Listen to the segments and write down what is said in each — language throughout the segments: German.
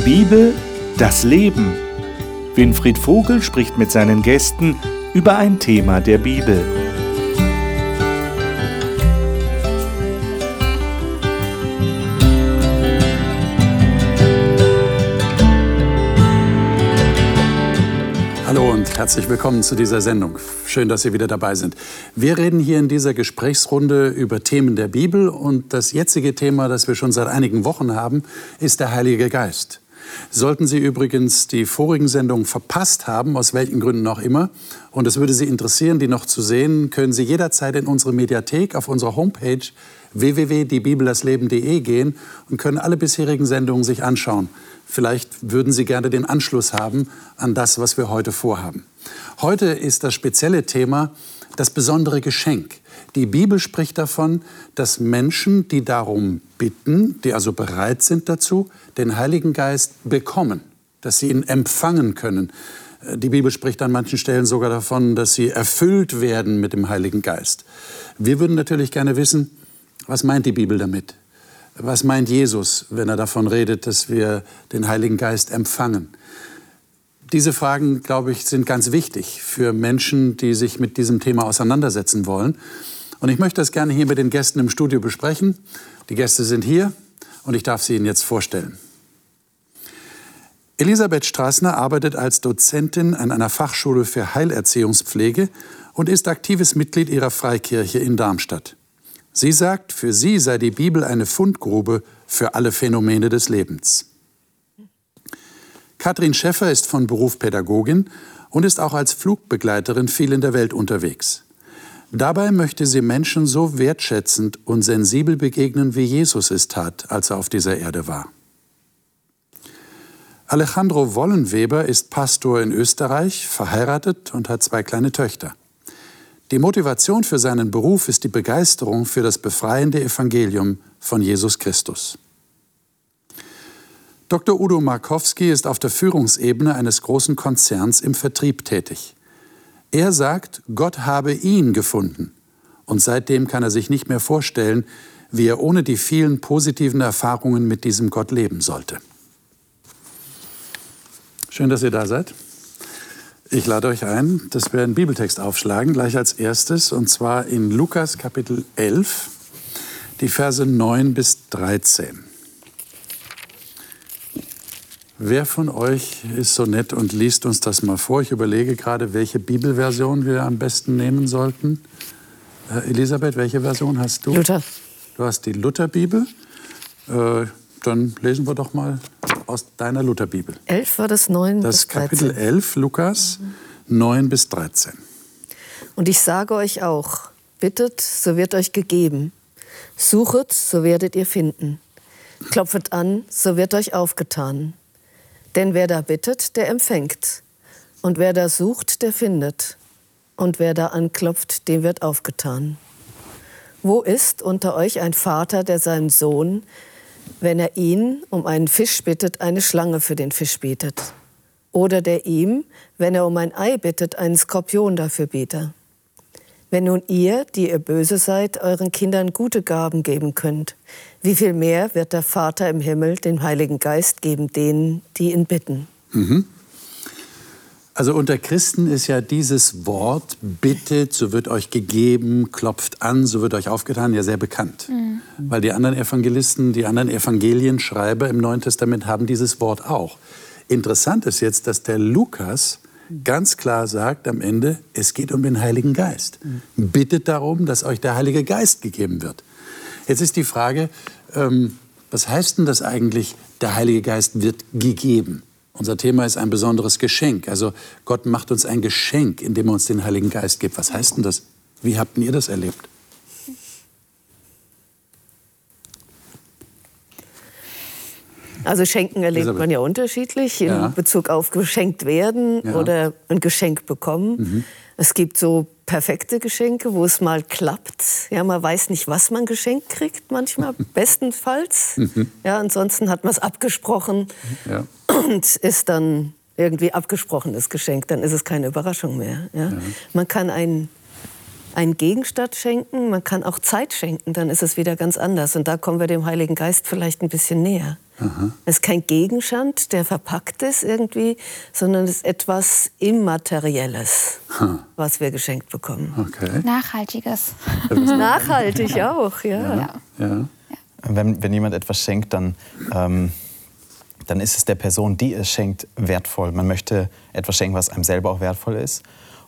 Die Bibel, das Leben. Winfried Vogel spricht mit seinen Gästen über ein Thema der Bibel. Hallo und herzlich willkommen zu dieser Sendung. Schön, dass Sie wieder dabei sind. Wir reden hier in dieser Gesprächsrunde über Themen der Bibel und das jetzige Thema, das wir schon seit einigen Wochen haben, ist der Heilige Geist. Sollten Sie übrigens die vorigen Sendungen verpasst haben, aus welchen Gründen auch immer, und es würde Sie interessieren, die noch zu sehen, können Sie jederzeit in unsere Mediathek auf unserer Homepage www.diebibeldasleben.de gehen und können alle bisherigen Sendungen sich anschauen. Vielleicht würden Sie gerne den Anschluss haben an das, was wir heute vorhaben. Heute ist das spezielle Thema das besondere Geschenk. Die Bibel spricht davon, dass Menschen, die darum bitten, die also bereit sind dazu, den Heiligen Geist bekommen, dass sie ihn empfangen können. Die Bibel spricht an manchen Stellen sogar davon, dass sie erfüllt werden mit dem Heiligen Geist. Wir würden natürlich gerne wissen, was meint die Bibel damit? Was meint Jesus, wenn er davon redet, dass wir den Heiligen Geist empfangen? Diese Fragen, glaube ich, sind ganz wichtig für Menschen, die sich mit diesem Thema auseinandersetzen wollen. Und ich möchte das gerne hier mit den Gästen im Studio besprechen. Die Gäste sind hier und ich darf sie Ihnen jetzt vorstellen. Elisabeth Straßner arbeitet als Dozentin an einer Fachschule für Heilerziehungspflege und ist aktives Mitglied ihrer Freikirche in Darmstadt. Sie sagt, für sie sei die Bibel eine Fundgrube für alle Phänomene des Lebens. Katrin Schäffer ist von Beruf Pädagogin und ist auch als Flugbegleiterin viel in der Welt unterwegs. Dabei möchte sie Menschen so wertschätzend und sensibel begegnen, wie Jesus es tat, als er auf dieser Erde war. Alejandro Wollenweber ist Pastor in Österreich, verheiratet und hat zwei kleine Töchter. Die Motivation für seinen Beruf ist die Begeisterung für das befreiende Evangelium von Jesus Christus. Dr. Udo Markowski ist auf der Führungsebene eines großen Konzerns im Vertrieb tätig. Er sagt, Gott habe ihn gefunden. Und seitdem kann er sich nicht mehr vorstellen, wie er ohne die vielen positiven Erfahrungen mit diesem Gott leben sollte. Schön, dass ihr da seid. Ich lade euch ein, dass wir einen Bibeltext aufschlagen, gleich als erstes, und zwar in Lukas Kapitel 11, die Verse 9 bis 13. Wer von euch ist so nett und liest uns das mal vor? Ich überlege gerade, welche Bibelversion wir am besten nehmen sollten. Äh, Elisabeth, welche Version hast du? Luther. Du hast die Lutherbibel. Äh, dann lesen wir doch mal aus deiner Lutherbibel. 11 war das 9 Das bis 13. Kapitel 11, Lukas, 9 bis 13. Und ich sage euch auch, bittet, so wird euch gegeben. Suchet, so werdet ihr finden. Klopfet an, so wird euch aufgetan. Denn wer da bittet, der empfängt. Und wer da sucht, der findet. Und wer da anklopft, dem wird aufgetan. Wo ist unter euch ein Vater, der seinem Sohn, wenn er ihn um einen Fisch bittet, eine Schlange für den Fisch bietet? Oder der ihm, wenn er um ein Ei bittet, einen Skorpion dafür bietet? Wenn nun ihr, die ihr böse seid, euren Kindern gute Gaben geben könnt, wie viel mehr wird der Vater im Himmel den Heiligen Geist geben denen, die ihn bitten? Mhm. Also unter Christen ist ja dieses Wort, bittet, so wird euch gegeben, klopft an, so wird euch aufgetan, ja sehr bekannt. Mhm. Weil die anderen Evangelisten, die anderen Evangelienschreiber im Neuen Testament haben dieses Wort auch. Interessant ist jetzt, dass der Lukas ganz klar sagt am Ende, es geht um den Heiligen Geist. Mhm. Bittet darum, dass euch der Heilige Geist gegeben wird. Jetzt ist die Frage, ähm, was heißt denn das eigentlich, der Heilige Geist wird gegeben? Unser Thema ist ein besonderes Geschenk. Also Gott macht uns ein Geschenk, indem er uns den Heiligen Geist gibt. Was heißt denn das? Wie habt ihr das erlebt? Also Schenken erlebt Elisabeth. man ja unterschiedlich in Ja. Bezug auf geschenkt werden Ja. oder ein Geschenk bekommen. Mhm. Es gibt so perfekte Geschenke, wo es mal klappt. Ja, man weiß nicht, was man geschenkt kriegt manchmal, bestenfalls. Mhm. Ja, ansonsten hat man es abgesprochen Ja. und ist dann irgendwie abgesprochenes Geschenk. Dann ist es keine Überraschung mehr. Ja? Man kann ein, einen Gegenstand schenken, man kann auch Zeit schenken, dann ist es wieder ganz anders. Und da kommen wir dem Heiligen Geist vielleicht ein bisschen näher. Aha. Es ist kein Gegenstand, der verpackt ist irgendwie, sondern es ist etwas Immaterielles, ha. was wir geschenkt bekommen. Okay. Nachhaltiges. Nachhaltig auch, ja. ja. ja. Wenn, wenn jemand etwas schenkt, dann, ähm, dann ist es der Person, die es schenkt, wertvoll. Man möchte etwas schenken, was einem selber auch wertvoll ist.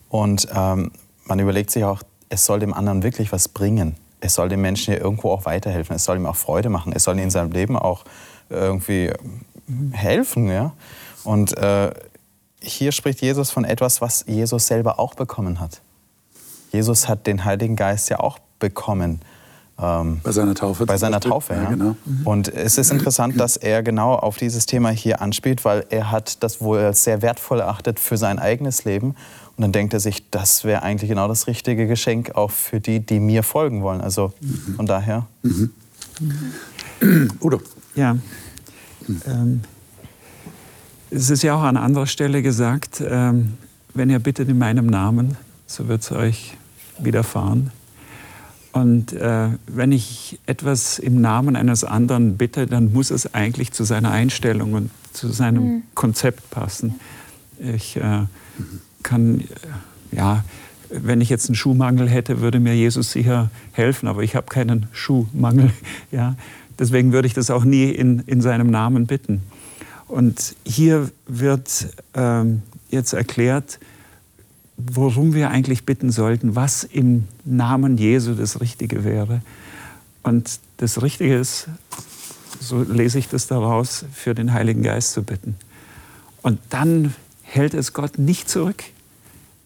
Und ähm, man überlegt sich auch, es soll dem anderen wirklich was bringen. Es soll dem Menschen ja irgendwo auch weiterhelfen. Es soll ihm auch Freude machen. Es soll ihm in seinem Leben auch irgendwie helfen. Ja? Und äh, hier spricht Jesus von etwas, was Jesus selber auch bekommen hat. Jesus hat den Heiligen Geist ja auch bekommen. Ähm, bei seiner Taufe. Bei seiner Taufe, ja. ja. Genau. Mhm. Und es ist interessant, dass er genau auf dieses Thema hier anspielt, weil er hat das wohl sehr wertvoll erachtet für sein eigenes Leben und dann denkt er sich, das wäre eigentlich genau das richtige Geschenk auch für die, die mir folgen wollen. Also von daher. Mhm. Udo. Ja. Ähm, es ist ja auch an anderer Stelle gesagt, ähm, wenn ihr bittet in meinem Namen, so wird es euch widerfahren. Und äh, wenn ich etwas im Namen eines anderen bitte, dann muss es eigentlich zu seiner Einstellung und zu seinem mhm. Konzept passen. Ich äh, kann, äh, ja, wenn ich jetzt einen Schuhmangel hätte, würde mir Jesus sicher helfen, aber ich habe keinen Schuhmangel. Ja. Deswegen würde ich das auch nie in, in seinem Namen bitten. Und hier wird ähm, jetzt erklärt, worum wir eigentlich bitten sollten, was im Namen Jesu das Richtige wäre. Und das Richtige ist, so lese ich das daraus, für den Heiligen Geist zu bitten. Und dann hält es Gott nicht zurück.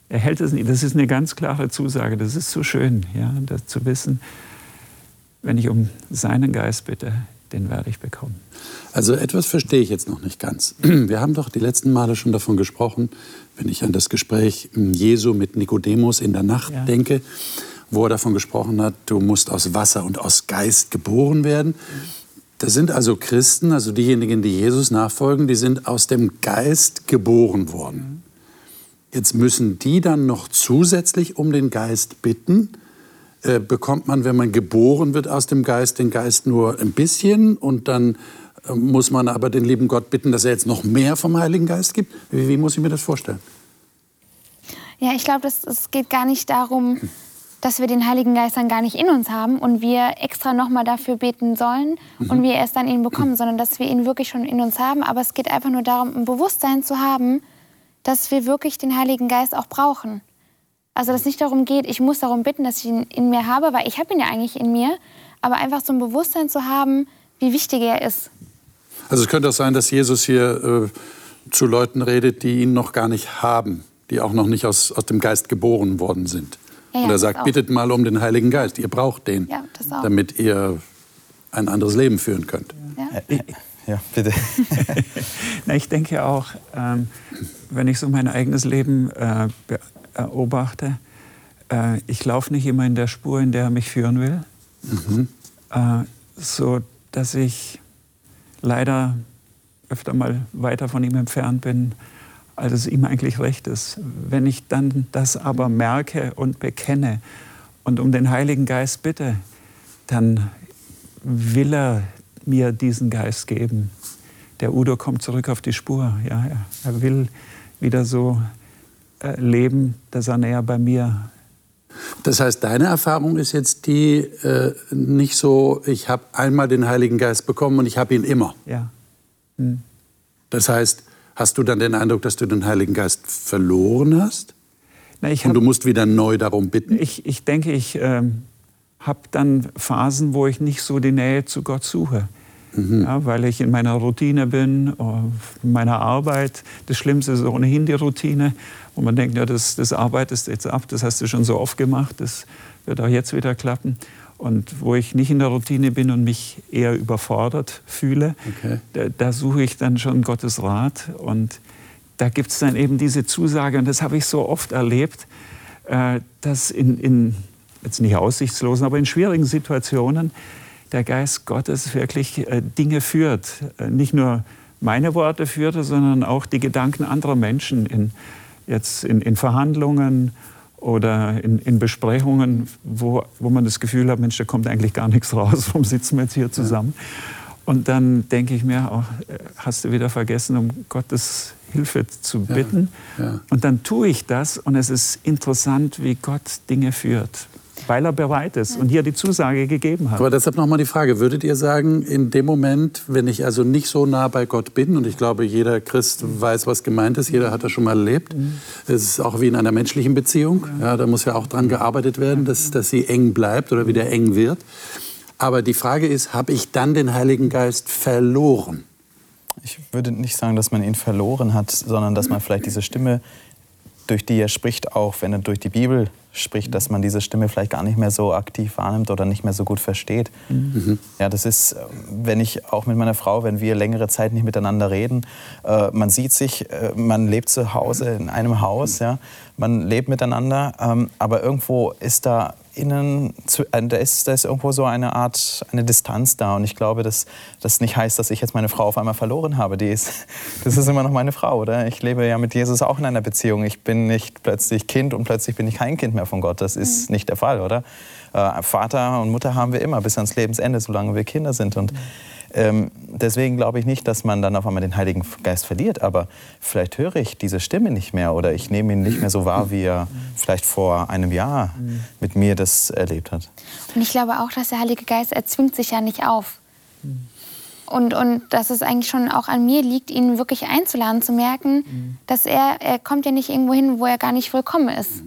Er hält es nicht. Das ist eine ganz klare Zusage. Das ist so schön, ja, das zu wissen, wenn ich um seinen Geist bitte, den werde ich bekommen. Also etwas verstehe ich jetzt noch nicht ganz. Wir haben doch die letzten Male schon davon gesprochen, wenn ich an das Gespräch Jesu mit Nikodemus in der Nacht ja. denke, wo er davon gesprochen hat, du musst aus Wasser und aus Geist geboren werden. Das sind also Christen, also diejenigen, die Jesus nachfolgen, die sind aus dem Geist geboren worden. Jetzt müssen die dann noch zusätzlich um den Geist bitten. Äh, bekommt man, wenn man geboren wird aus dem Geist, den Geist nur ein bisschen und dann äh, muss man aber den lieben Gott bitten, dass er jetzt noch mehr vom Heiligen Geist gibt? Wie, wie muss ich mir das vorstellen? Ja, ich glaube, es geht gar nicht darum, dass wir den Heiligen Geist dann gar nicht in uns haben und wir extra nochmal dafür beten sollen mhm. und wir erst dann ihn bekommen, sondern dass wir ihn wirklich schon in uns haben. Aber es geht einfach nur darum, ein Bewusstsein zu haben, dass wir wirklich den Heiligen Geist auch brauchen. Also dass es nicht darum geht, ich muss darum bitten, dass ich ihn in mir habe, weil ich habe ihn ja eigentlich in mir, aber einfach so ein Bewusstsein zu haben, wie wichtig er ist. Also es könnte auch sein, dass Jesus hier äh, zu Leuten redet, die ihn noch gar nicht haben, die auch noch nicht aus, aus dem Geist geboren worden sind. Ja, ja, Und er sagt, bittet mal um den Heiligen Geist. Ihr braucht den, ja, damit ihr ein anderes Leben führen könnt. Ja, ja bitte. Na, ich denke auch, ähm, wenn ich so mein eigenes Leben äh, beobachte, äh, ich laufe nicht immer in der Spur, in der er mich führen will. Mhm. Äh, so dass ich leider öfter mal weiter von ihm entfernt bin, als es ihm eigentlich recht ist. Wenn ich dann das aber merke und bekenne und um den Heiligen Geist bitte, dann will er mir diesen Geist geben. Der Udo kommt zurück auf die Spur. Ja, er will wieder so äh, leben, dass er näher bei mir das heißt, deine Erfahrung ist jetzt die äh, nicht so, ich habe einmal den Heiligen Geist bekommen und ich habe ihn immer. Ja. Hm. Das heißt, Hast du dann den Eindruck, dass du den Heiligen Geist verloren hast? Na, hab, Und du musst wieder neu darum bitten? Ich, ich denke, ich ähm, habe dann Phasen, wo ich nicht so die Nähe zu Gott suche. Mhm. Ja, weil ich in meiner Routine bin, in meiner Arbeit. Das Schlimmste ist ohnehin die Routine, wo man denkt, ja, das, das arbeitest jetzt ab, das hast du schon so oft gemacht, das wird auch jetzt wieder klappen und wo ich nicht in der Routine bin und mich eher überfordert fühle, okay. da, da, suche ich dann schon Gottes Rat. Und da gibt es dann eben diese Zusage, und das habe ich so oft erlebt, äh, dass in, in, jetzt nicht aussichtslosen, aber in schwierigen Situationen der Geist Gottes wirklich äh, Dinge führt. Äh, nicht nur meine Worte führt, sondern auch die Gedanken anderer Menschen in, jetzt in, in Verhandlungen oder in, in Besprechungen, wo, wo man das Gefühl hat, Mensch, da kommt eigentlich gar nichts raus, warum sitzen wir jetzt hier zusammen? Und dann denke ich mir, oh, hast du wieder vergessen, um Gottes Hilfe zu bitten. Ja, ja. Und dann tue ich das und es ist interessant, wie Gott Dinge führt weil er bereit ist und hier die Zusage gegeben hat. Aber deshalb nochmal die Frage, würdet ihr sagen, in dem Moment, wenn ich also nicht so nah bei Gott bin, und ich glaube, jeder Christ weiß, was gemeint ist, jeder hat das schon mal erlebt, es ist auch wie in einer menschlichen Beziehung, ja, da muss ja auch dran gearbeitet werden, dass, dass sie eng bleibt oder wieder eng wird. Aber die Frage ist, habe ich dann den Heiligen Geist verloren? Ich würde nicht sagen, dass man ihn verloren hat, sondern dass man vielleicht diese Stimme, durch die er spricht, auch wenn er durch die Bibel spricht, dass man diese Stimme vielleicht gar nicht mehr so aktiv wahrnimmt oder nicht mehr so gut versteht. Mhm. Ja, das ist, wenn ich auch mit meiner Frau, wenn wir längere Zeit nicht miteinander reden, äh, man sieht sich, äh, man lebt zu Hause in einem Haus, ja, man lebt miteinander, ähm, aber irgendwo ist da innen, äh, da, ist, da ist irgendwo so eine Art, eine Distanz da. Und ich glaube, dass das nicht heißt, dass ich jetzt meine Frau auf einmal verloren habe. Die ist, das ist immer noch meine Frau, oder? Ich lebe ja mit Jesus auch in einer Beziehung. Ich bin nicht plötzlich Kind und plötzlich bin ich kein Kind mehr von Gott. Das ist mhm. nicht der Fall, oder? Äh, Vater und Mutter haben wir immer bis ans Lebensende, solange wir Kinder sind. Und mhm. Ähm, deswegen glaube ich nicht, dass man dann auf einmal den Heiligen Geist verliert. Aber vielleicht höre ich diese Stimme nicht mehr oder ich nehme ihn nicht mehr so wahr, wie er vielleicht vor einem Jahr mit mir das erlebt hat. Und ich glaube auch, dass der Heilige Geist, er zwingt sich ja nicht auf. Und, und dass es eigentlich schon auch an mir liegt, ihn wirklich einzuladen, zu merken, dass er, er kommt ja nicht irgendwo hin, wo er gar nicht willkommen ist.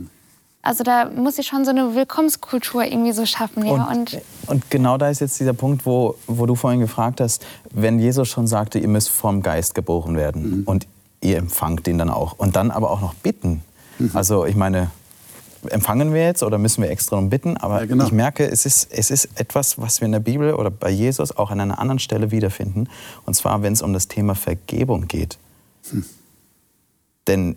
Also da muss ich schon so eine Willkommenskultur irgendwie so schaffen. Ja. Und, und, und, genau da ist jetzt dieser Punkt, wo, wo du vorhin gefragt hast, wenn Jesus schon sagte, ihr müsst vom Geist geboren werden mhm. und ihr empfangt ihn dann auch. Und dann aber auch noch bitten. Mhm. Also ich meine, empfangen wir jetzt oder müssen wir extra um bitten? Aber ja, genau. ich merke, es ist, es ist etwas, was wir in der Bibel oder bei Jesus auch an einer anderen Stelle wiederfinden. Und zwar, wenn es um das Thema Vergebung geht. Mhm. Denn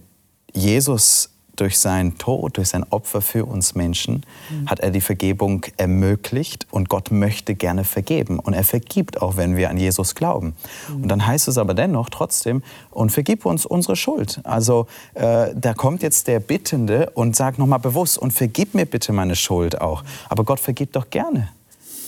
Jesus durch seinen Tod, durch sein Opfer für uns Menschen, mhm. hat er die Vergebung ermöglicht und Gott möchte gerne vergeben. Und er vergibt auch, wenn wir an Jesus glauben. Mhm. Und dann heißt es aber dennoch trotzdem, und vergib uns unsere Schuld. Also äh, da kommt jetzt der Bittende und sagt nochmal bewusst, und vergib mir bitte meine Schuld auch. Aber Gott vergibt doch gerne.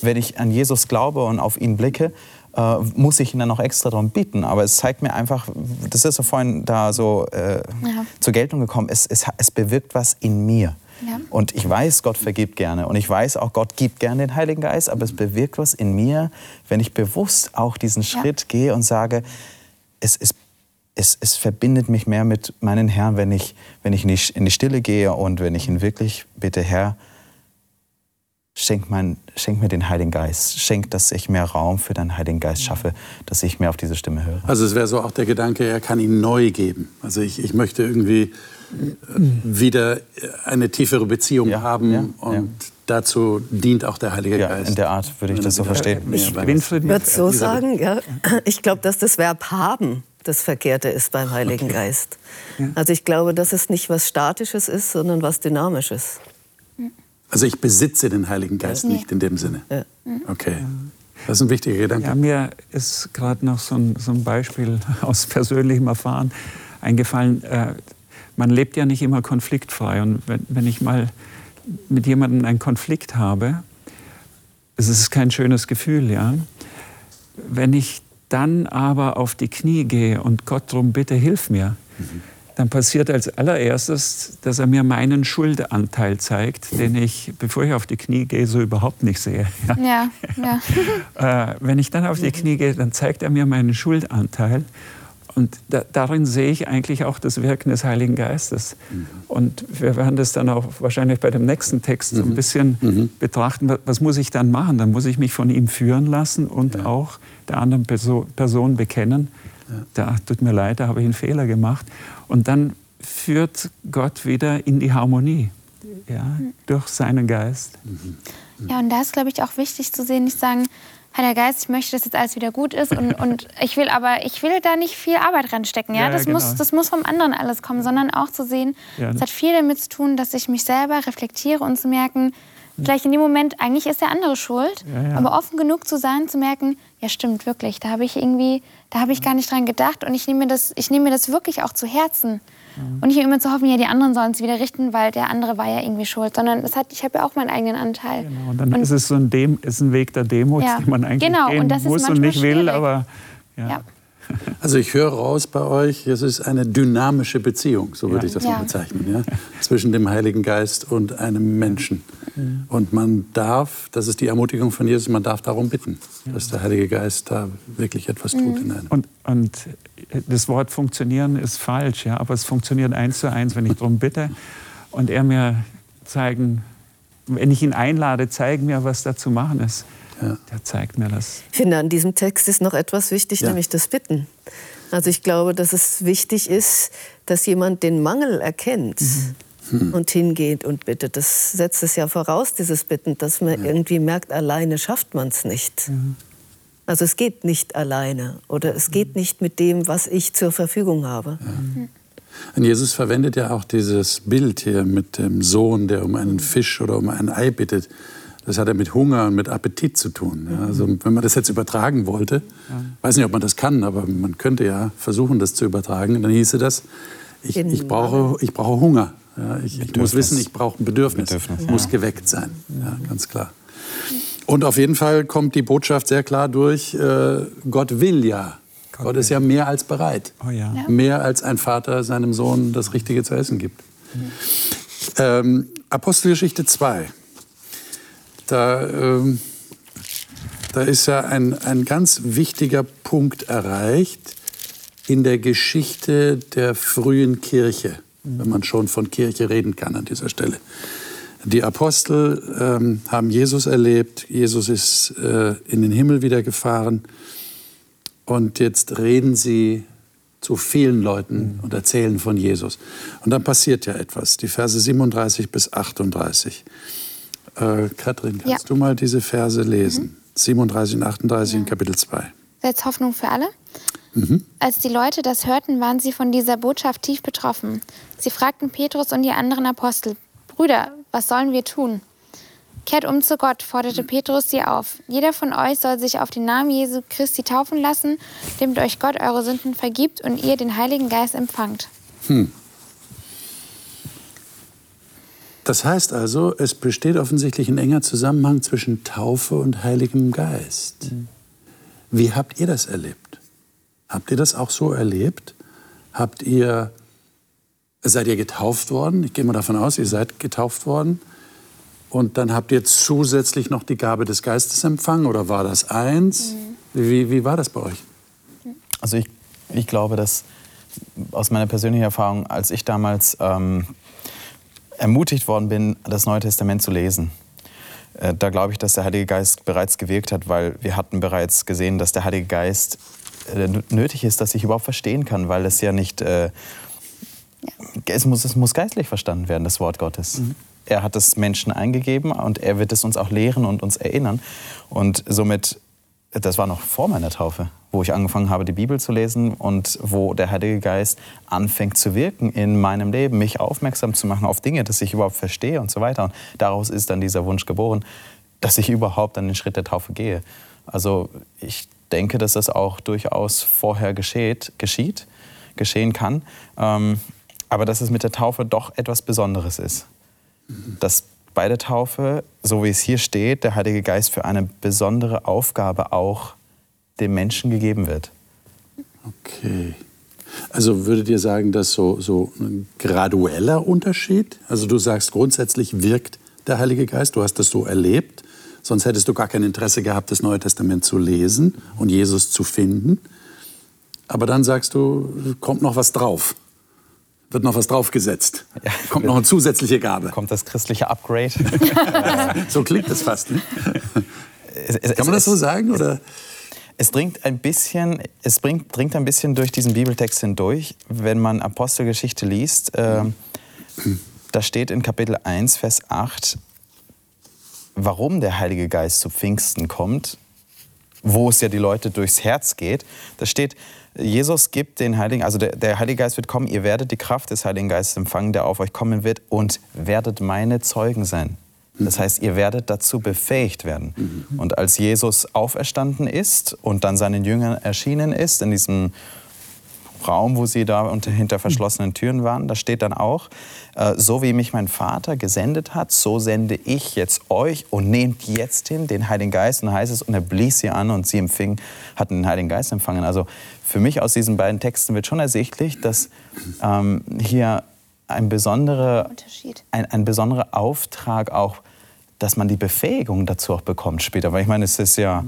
Wenn ich an Jesus glaube und auf ihn blicke, äh, muss ich ihn dann noch extra darum bitten. Aber es zeigt mir einfach, das ist so vorhin da so äh, ja. zur Geltung gekommen, es, es, es bewirkt was in mir. Ja. Und ich weiß, Gott vergibt gerne. Und ich weiß auch, Gott gibt gerne den Heiligen Geist. Aber es bewirkt was in mir, wenn ich bewusst auch diesen Schritt ja. gehe und sage, es, es, es, es verbindet mich mehr mit meinen Herrn, wenn ich, wenn ich in die Stille gehe und wenn ich ihn wirklich bitte, Herr, Schenk, mein, schenk, mir den Heiligen Geist. Schenk, dass ich mehr Raum für deinen Heiligen Geist schaffe, dass ich mehr auf diese Stimme höre. Also es wäre so auch der Gedanke, er kann ihn neu geben. Also ich, ich möchte irgendwie äh, wieder eine tiefere Beziehung ja, haben ja, und ja. dazu dient auch der Heilige Geist. In der Art würde ich das so verstehen. Ich würde so sagen, ja. ich glaube, dass das Verb haben das Verkehrte ist beim Heiligen okay. Geist. Also ich glaube, dass es nicht was Statisches ist, sondern was Dynamisches. Also ich besitze den Heiligen Geist nicht in dem Sinne. Okay. Das ist ein wichtiger Gedanke. Ja, mir ist gerade noch so ein, so ein, Beispiel aus persönlichem Erfahren eingefallen. Äh, man lebt ja nicht immer konfliktfrei. Und wenn, wenn ich mal mit jemandem einen Konflikt habe, es ist kein schönes Gefühl, ja. Wenn ich dann aber auf die Knie gehe und Gott darum bitte, hilf mir, mhm dann passiert als allererstes, dass er mir meinen Schuldanteil zeigt, den ich, bevor ich auf die Knie gehe, so überhaupt nicht sehe. Ja, ja. äh, wenn ich dann auf die Knie gehe, dann zeigt er mir meinen Schuldanteil. Und da, darin sehe ich eigentlich auch das Wirken des Heiligen Geistes. Mhm. Und wir werden das dann auch wahrscheinlich bei dem nächsten Text mhm. ein bisschen mhm. betrachten. Was muss ich dann machen? Dann muss ich mich von ihm führen lassen und ja. auch der anderen Person, Person bekennen. Ja. Da tut mir leid, da habe ich einen Fehler gemacht. Und dann führt Gott wieder in die Harmonie ja, durch seinen Geist. Ja, und da ist, glaube ich, auch wichtig zu sehen, nicht sagen, Heiliger Geist, ich möchte, dass jetzt alles wieder gut ist und, und ich will aber, ich will da nicht viel Arbeit reinstecken. Ja? ja das, genau. muss, das muss vom anderen alles kommen, sondern auch zu sehen, es ja. hat viel damit zu tun, dass ich mich selber reflektiere und zu merken, vielleicht in dem Moment, eigentlich ist der andere schuld, ja. aber offen genug zu sein, zu merken, ja stimmt, wirklich, da habe ich irgendwie, da habe ich gar nicht dran gedacht und ich nehme mir das, ich nehme mir das wirklich auch zu Herzen. Und nicht immer zu hoffen, ja, die anderen sollen es wieder richten, weil der andere war ja irgendwie schuld, sondern es hat, ich habe ja auch meinen eigenen Anteil. Genau, und dann und, ist es so ein, Dem ist ein Weg der Demut, ja, den man eigentlich genau, gehen und das muss und nicht will, aber ja. Ja. Also ich höre raus bei euch, es ist eine dynamische Beziehung, so würde Ja. ich das Ja. mal bezeichnen, ja? zwischen dem Heiligen Geist und einem Menschen. Und man darf, das ist die Ermutigung von Jesus, man darf darum bitten, dass der Heilige Geist da wirklich etwas tut in einem. Und, und das Wort funktionieren ist falsch, ja, aber es funktioniert eins zu eins, wenn ich darum bitte und er mir zeigen, wenn ich ihn einlade, zeigen mir, was da zu machen ist. Ja. Der zeigt mir das. Ich finde, an diesem Text ist noch etwas wichtig, Ja. nämlich das Bitten. Also ich glaube, dass es wichtig ist, dass jemand den Mangel erkennt und hingeht und bittet. Das setzt es ja voraus, dieses Bitten, dass man irgendwie merkt, alleine schafft man es nicht. Also es geht nicht alleine oder es geht nicht mit dem, was ich zur Verfügung habe. Und Jesus verwendet ja auch dieses Bild hier mit dem Sohn, der um einen Fisch oder um ein Ei bittet. Das hat ja mit Hunger und mit Appetit zu tun. Ja, also wenn man das jetzt übertragen wollte, weiß nicht, ob man das kann, aber man könnte ja versuchen, das zu übertragen. Dann hieße das, ich, ich, brauche, ich brauche Hunger. Ja, ich, ich muss wissen, ich brauche ein Bedürfnis. Bedürfnis, muss ja. geweckt sein. Ja, ganz klar. Und auf jeden Fall kommt die Botschaft sehr klar durch, äh, Gott will ja. Gott, ist ja mehr als bereit. Oh ja. Ja. Mehr als ein Vater seinem Sohn das Richtige zu essen gibt. Ähm, Apostelgeschichte 2. Da, ähm, da ist ja ein, ein ganz wichtiger Punkt erreicht in der Geschichte der frühen Kirche, wenn man schon von Kirche reden kann an dieser Stelle. Die Apostel ähm, haben Jesus erlebt, Jesus ist äh, in den Himmel wieder gefahren und jetzt reden sie zu vielen Leuten und erzählen von Jesus. Und dann passiert ja etwas, die Verse 37 bis 38. Äh, Katrin, kannst Ja. du mal diese Verse lesen? 37 und 38 in Kapitel 2. Setzt Hoffnung für alle? Als die Leute das hörten, waren sie von dieser Botschaft tief betroffen. Sie fragten Petrus und die anderen Apostel, Brüder, was sollen wir tun? Kehrt um zu Gott, forderte Petrus sie auf. Jeder von euch soll sich auf den Namen Jesu Christi taufen lassen, damit euch Gott eure Sünden vergibt und ihr den Heiligen Geist empfangt. Das heißt also, es besteht offensichtlich ein enger Zusammenhang zwischen Taufe und Heiligem Geist. Wie habt ihr das erlebt? Habt ihr das auch so erlebt? Habt ihr, seid ihr getauft worden? Ich gehe mal davon aus, ihr seid getauft worden. Und dann habt ihr zusätzlich noch die Gabe des Geistes empfangen oder war das eins? Wie, wie war das bei euch? Also ich, ich glaube, dass aus meiner persönlichen Erfahrung, als ich damals ähm, ermutigt worden bin, das Neue Testament zu lesen, äh, da glaube ich, dass der Heilige Geist bereits gewirkt hat, weil wir hatten bereits gesehen, dass der Heilige Geist äh, nötig ist, dass ich überhaupt verstehen kann, weil es ja nicht, äh, es, muss, es muss geistlich verstanden werden, das Wort Gottes. Er hat es Menschen eingegeben und er wird es uns auch lehren und uns erinnern. Und somit, das war noch vor meiner Taufe, wo ich angefangen habe, die Bibel zu lesen und wo der Heilige Geist anfängt zu wirken in meinem Leben, mich aufmerksam zu machen auf Dinge, dass ich überhaupt verstehe und so weiter. Und daraus ist dann dieser Wunsch geboren, dass ich überhaupt an den Schritt der Taufe gehe. Also ich denke, dass das auch durchaus vorher geschieht, geschieht geschehen kann, ähm, aber dass es mit der Taufe doch etwas Besonderes ist. Dass bei der Taufe, so wie es hier steht, der Heilige Geist für eine besondere Aufgabe auch dem Menschen gegeben wird. Okay. Also würdet ihr sagen, dass so, so ein gradueller Unterschied? Also du sagst, grundsätzlich wirkt der Heilige Geist, du hast das so erlebt, sonst hättest du gar kein Interesse gehabt, das Neue Testament zu lesen und Jesus zu finden. Aber dann sagst du, kommt noch was drauf. Wird noch was draufgesetzt. Ja. Kommt noch eine zusätzliche Gabe. Kommt das christliche Upgrade? So klingt das fast. Ne? Es- es- Kann man das es- so sagen? Oder? Es dringt ein bisschen, es bringt, dringt ein bisschen durch diesen Bibeltext hindurch, wenn man Apostelgeschichte liest. ähm, da steht in Kapitel 1, Vers 8, warum der Heilige Geist zu Pfingsten kommt, wo es ja die Leute durchs Herz geht. Da steht, Jesus gibt den Heiligen, also der, der Heilige Geist wird kommen, ihr werdet die Kraft des Heiligen Geistes empfangen, der auf euch kommen wird und werdet meine Zeugen sein. Das heißt, ihr werdet dazu befähigt werden. Und als Jesus auferstanden ist und dann seinen Jüngern erschienen ist, in diesem Raum, wo sie da unter, hinter verschlossenen Türen waren, da steht dann auch, äh, so wie mich mein Vater gesendet hat, so sende ich jetzt euch und nehmt jetzt hin den Heiligen Geist. Und heißt es, und er blies sie an und sie empfing, hatten den Heiligen Geist empfangen. Also für mich aus diesen beiden Texten wird schon ersichtlich, dass ähm, hier ein, besondere, ein, ein besonderer Auftrag auch, dass man die Befähigung dazu auch bekommt später. Weil ich meine, es ist ja,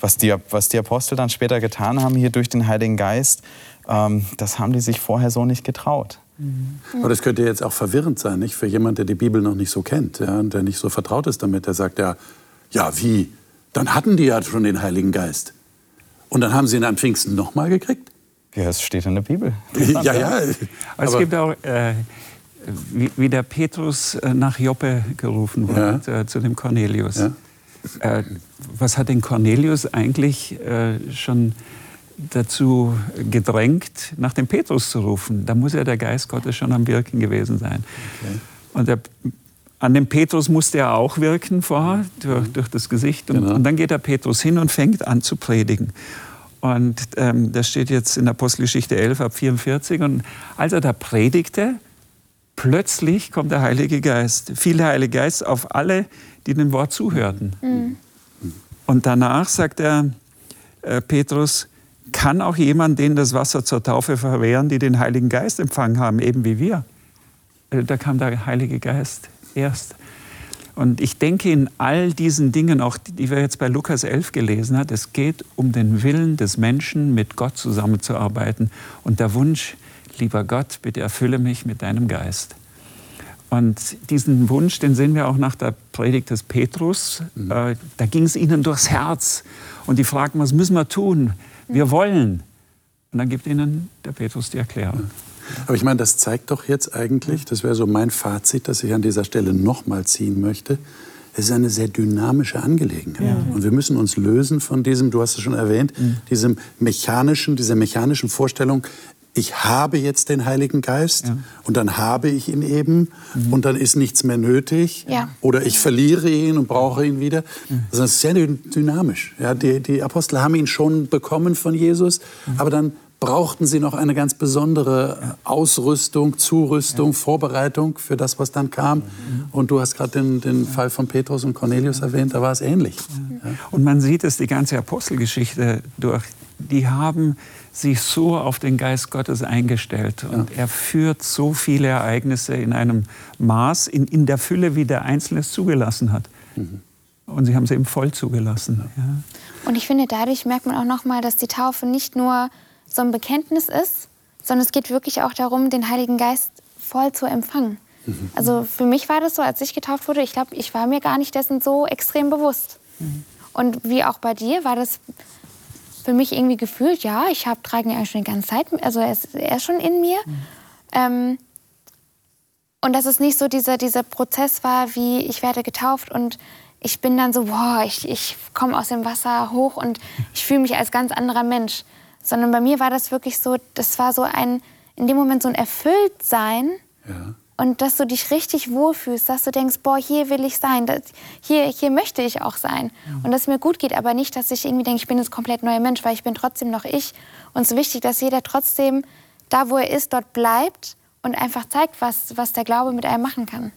was die, was die Apostel dann später getan haben, hier durch den Heiligen Geist, das haben die sich vorher so nicht getraut. Mhm. Aber das könnte jetzt auch verwirrend sein, nicht? Für jemanden, der die Bibel noch nicht so kennt ja, und der nicht so vertraut ist damit. Der sagt ja, ja, wie? Dann hatten die ja schon den Heiligen Geist. Und dann haben sie ihn an Pfingsten nochmal gekriegt? Ja, es steht in der Bibel. ja, ja. Aber es gibt auch, äh, wie, wie, der Petrus äh, nach Joppe gerufen wurde, ja. äh, zu dem Cornelius. Ja. Äh, was hat den Cornelius eigentlich äh, schon dazu gedrängt, nach dem Petrus zu rufen? Da muss ja der Geist Gottes schon am Wirken gewesen sein. Okay. Und der, an dem Petrus musste er auch wirken vorher, durch, durch das Gesicht. Und, genau. und, dann geht der Petrus hin und fängt an zu predigen. Und ähm, das steht jetzt in Apostelgeschichte 11 ab 44. Und als er da predigte, plötzlich kommt der Heilige Geist, fiel der Heilige Geist auf alle, die dem Wort zuhörten. Mhm. Und danach sagt er, äh, Petrus, kann auch jemand denen das Wasser zur Taufe verwehren, die den Heiligen Geist empfangen haben, eben wie wir? Äh, da kam der Heilige Geist erst. Und ich denke in all diesen Dingen, auch die wir jetzt bei Lukas 11 gelesen haben, es geht um den Willen des Menschen, mit Gott zusammenzuarbeiten. Und der Wunsch, lieber Gott, bitte erfülle mich mit deinem Geist. Und diesen Wunsch, den sehen wir auch nach der Predigt des Petrus. Mhm. Äh, da ging es ihnen durchs Herz. Und die fragten, was müssen wir tun? Wir wollen. Und dann gibt ihnen der Petrus die Erklärung. Aber ich meine, das zeigt doch jetzt eigentlich, das wäre so mein Fazit, das ich an dieser Stelle nochmal ziehen möchte. Es ist eine sehr dynamische Angelegenheit. Ja. Und wir müssen uns lösen von diesem, du hast es schon erwähnt, mhm. diesem mechanischen, dieser mechanischen Vorstellung, ich habe jetzt den Heiligen Geist ja. und dann habe ich ihn eben mhm. und dann ist nichts mehr nötig ja. oder ich verliere ihn und brauche ihn wieder. Mhm. Also das ist sehr dynamisch. Ja, die, die Apostel haben ihn schon bekommen von Jesus, mhm. aber dann brauchten sie noch eine ganz besondere Ausrüstung, Zurüstung, ja. Vorbereitung für das, was dann kam. Mhm. Und du hast gerade den, den Fall von Petrus und Cornelius erwähnt, da war es ähnlich. Ja. Und man sieht es die ganze Apostelgeschichte durch. Die haben sich so auf den Geist Gottes eingestellt. Und ja. er führt so viele Ereignisse in einem Maß, in, in der Fülle, wie der Einzelne es zugelassen hat. Mhm. Und sie haben es eben voll zugelassen. Ja. Und ich finde, dadurch merkt man auch nochmal, dass die Taufe nicht nur so ein Bekenntnis ist, sondern es geht wirklich auch darum, den Heiligen Geist voll zu empfangen. Mhm. Also für mich war das so, als ich getauft wurde, ich glaube, ich war mir gar nicht dessen so extrem bewusst. Mhm. Und wie auch bei dir war das für mich irgendwie gefühlt, ja, ich habe trage ihn eigentlich schon die ganze Zeit, also er ist, er ist schon in mir. Mhm. Ähm, und dass es nicht so dieser, dieser Prozess war, wie ich werde getauft und ich bin dann so, wow, ich, ich komme aus dem Wasser hoch und ich fühle mich als ganz anderer Mensch. Sondern bei mir war das wirklich so, das war so ein, in dem Moment so ein Erfülltsein. Ja und dass du dich richtig wohlfühlst, dass du denkst, boah, hier will ich sein, das, hier, hier möchte ich auch sein mhm. und dass es mir gut geht, aber nicht, dass ich irgendwie denke, ich bin ein komplett neuer Mensch, weil ich bin trotzdem noch ich. Und es ist wichtig, dass jeder trotzdem da, wo er ist, dort bleibt und einfach zeigt, was, was der Glaube mit einem machen kann.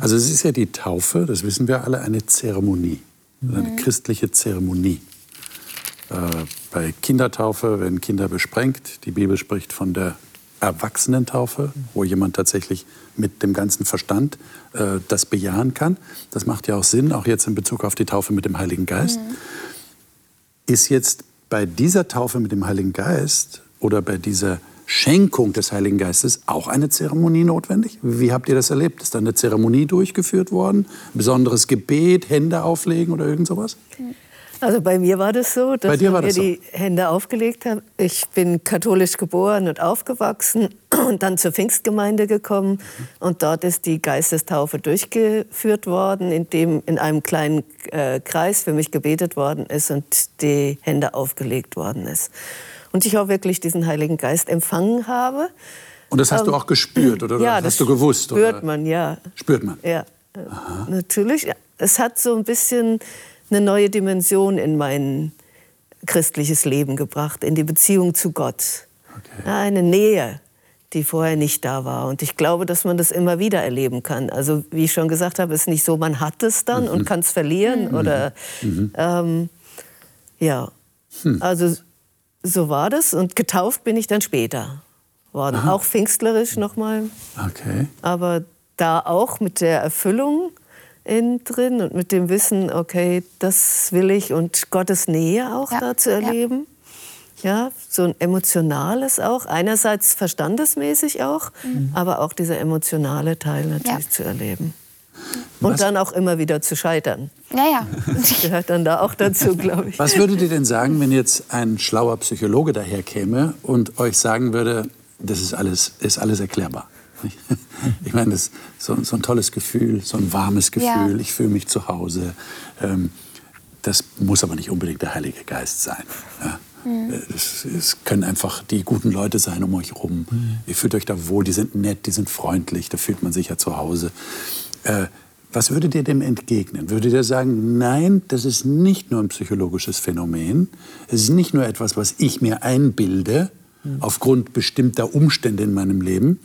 Also es ist ja die Taufe, das wissen wir alle, eine Zeremonie, eine mhm. christliche Zeremonie. Äh, bei Kindertaufe werden Kinder besprengt. Die Bibel spricht von der Erwachsenentaufe, wo jemand tatsächlich mit dem ganzen Verstand äh, das bejahen kann. Das macht ja auch Sinn, auch jetzt in Bezug auf die Taufe mit dem Heiligen Geist. Mhm. Ist jetzt bei dieser Taufe mit dem Heiligen Geist oder bei dieser Schenkung des Heiligen Geistes auch eine Zeremonie notwendig? Wie habt ihr das erlebt? Ist da eine Zeremonie durchgeführt worden? Besonderes Gebet, Hände auflegen oder irgend sowas? Mhm. Also bei mir war das so, dass wir das die so? Hände aufgelegt haben. Ich bin katholisch geboren und aufgewachsen und dann zur Pfingstgemeinde gekommen. Und dort ist die Geistestaufe durchgeführt worden, indem in einem kleinen äh, Kreis für mich gebetet worden ist und die Hände aufgelegt worden ist. Und ich auch wirklich diesen Heiligen Geist empfangen habe. Und das hast ähm, du auch gespürt, oder? Ja, das hast du gewusst, spürt oder? man, ja. Spürt man? Ja, Aha. natürlich. Es hat so ein bisschen eine neue Dimension in mein christliches Leben gebracht, in die Beziehung zu Gott. Okay. Eine Nähe, die vorher nicht da war. Und ich glaube, dass man das immer wieder erleben kann. Also wie ich schon gesagt habe, ist nicht so, man hat es dann mhm. und kann es verlieren. Mhm. Oder mhm. Ähm, ja, hm. also so war das. Und getauft bin ich dann später worden. Aha. Auch pfingstlerisch nochmal. Okay. Aber da auch mit der Erfüllung in drin und mit dem Wissen, okay, das will ich und Gottes Nähe auch ja. da zu erleben. Ja. ja. so ein emotionales auch, einerseits verstandesmäßig auch, mhm. aber auch dieser emotionale Teil natürlich ja. zu erleben. Und Was? dann auch immer wieder zu scheitern. Ja, ja. Das gehört dann da auch dazu, glaube ich. Was würdet ihr denn sagen, wenn jetzt ein schlauer Psychologe daherkäme und euch sagen würde, das ist alles, ist alles erklärbar? Ich meine, das ist so, so ein tolles Gefühl, so ein warmes Gefühl. Ja. Ich fühle mich zu Hause. Ähm, das muss aber nicht unbedingt der Heilige Geist sein. Ja. Mhm. Es, es, können einfach die guten Leute sein um euch herum. Mhm. Ihr fühlt euch da wohl, die sind nett, die sind freundlich, da fühlt man sich ja zu Hause. Äh, was würdet ihr dem entgegnen? Würdet ihr sagen, nein, das ist nicht nur ein psychologisches Phänomen, es ist nicht nur etwas, was ich mir einbilde, mhm. aufgrund bestimmter Umstände in meinem Leben,